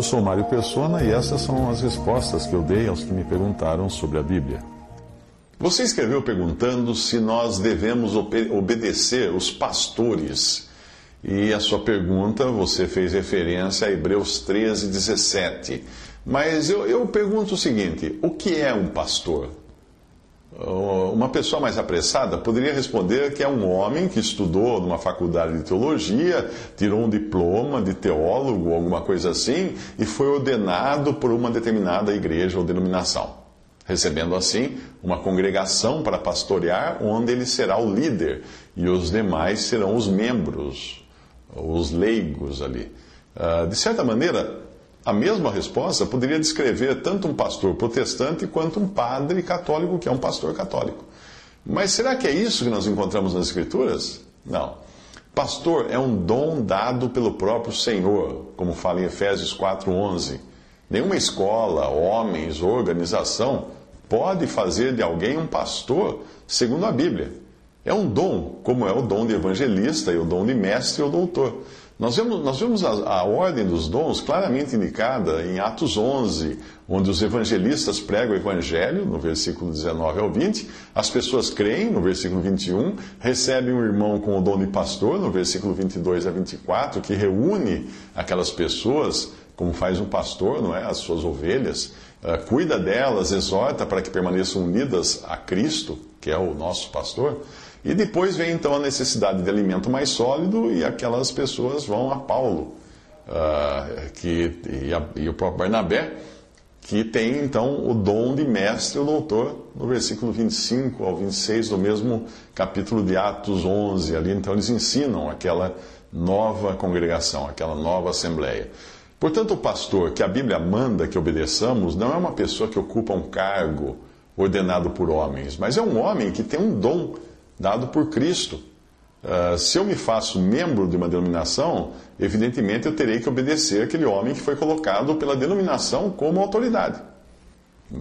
Eu sou Mário Persona e essas são as respostas que eu dei aos que me perguntaram sobre a Bíblia. Você escreveu perguntando se nós devemos obedecer os pastores e a sua pergunta, você fez referência a Hebreus 13, 17. Mas eu, eu pergunto o seguinte: o que é um pastor? Uma pessoa mais apressada poderia responder que é um homem que estudou numa faculdade de teologia, tirou um diploma de teólogo, alguma coisa assim, e foi ordenado por uma determinada igreja ou denominação, recebendo assim uma congregação para pastorear, onde ele será o líder e os demais serão os membros os leigos ali. Uh, de certa maneira, a mesma resposta poderia descrever tanto um pastor protestante quanto um padre católico que é um pastor católico. Mas será que é isso que nós encontramos nas Escrituras? Não. Pastor é um dom dado pelo próprio Senhor, como fala em Efésios 4:11. Nenhuma escola, homens organização pode fazer de alguém um pastor, segundo a Bíblia. É um dom, como é o dom de evangelista e o dom de mestre ou doutor. Nós vemos, nós vemos a, a, ordem dos dons claramente indicada em Atos 11, onde os evangelistas pregam o evangelho, no versículo 19 ao 20, as pessoas creem, no versículo 21, recebem um irmão com o dom de pastor, no versículo 22 a 24, que reúne aquelas pessoas, como faz um pastor, não é? As suas ovelhas, cuida delas, exorta para que permaneçam unidas a Cristo, que é o nosso pastor. E depois vem então a necessidade de alimento mais sólido e aquelas pessoas vão a Paulo uh, que, e, a, e, o próprio Barnabé, que tem então o dom de mestre ou doutor, no versículo 25 ao 26 do mesmo capítulo de Atos 11. Ali então eles ensinam aquela nova congregação, aquela nova assembleia. Portanto, o pastor que a Bíblia manda que obedeçamos não é uma pessoa que ocupa um cargo ordenado por homens, mas é um homem que tem um dom dado por Cristo. Uh, se eu me faço membro de uma denominação, evidentemente eu terei que obedecer aquele homem que foi colocado pela denominação como autoridade.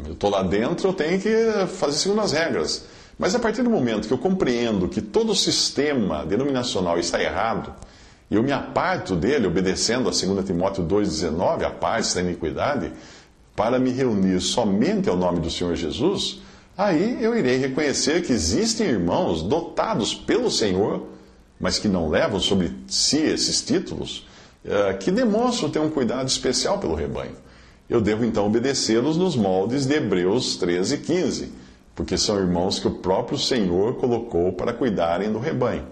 Eu estou lá dentro, eu tenho que fazer segundo as regras. Mas a partir do momento que eu compreendo que todo o sistema denominacional está errado, e eu me aparto dele, obedecendo a 2 Timóteo 2,19, a paz da iniquidade, para me reunir somente ao nome do Senhor Jesus, aí eu irei reconhecer que existem irmãos dotados pelo Senhor, mas que não levam sobre si esses títulos, eh, que demonstram ter um cuidado especial pelo rebanho. Eu devo então obedecê-los nos moldes de Hebreus 13 e 15, porque são irmãos que o próprio Senhor colocou para cuidarem do rebanho.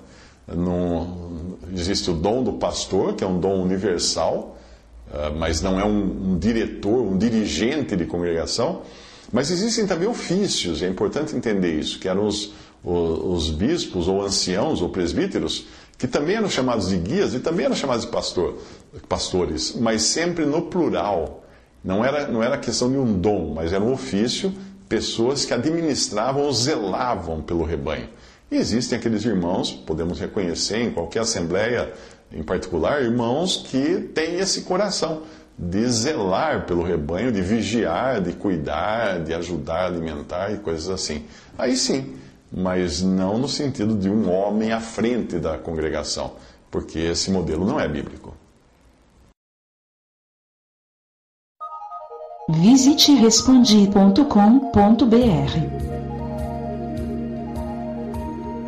Não, existe o dom do pastor, que é um dom universal, eh, mas não é um, um diretor, um dirigente de congregação. Mas existem também ofícios, é importante entender isso, que eram os, os, os, bispos ou anciãos ou presbíteros, que também eram chamados de guias e também eram chamados de pastor, pastores, mas sempre no plural. Não era, não era questão de um dom, mas era um ofício, pessoas que administravam ou zelavam pelo rebanho. Existem aqueles irmãos, podemos reconhecer em qualquer assembleia em particular, irmãos que têm esse coração de zelar pelo rebanho, de vigiar, de cuidar, de ajudar alimentar e coisas assim. Aí sim, mas não no sentido de um homem à frente da congregação, porque esse modelo não é bíblico. Visite respondi.com.br.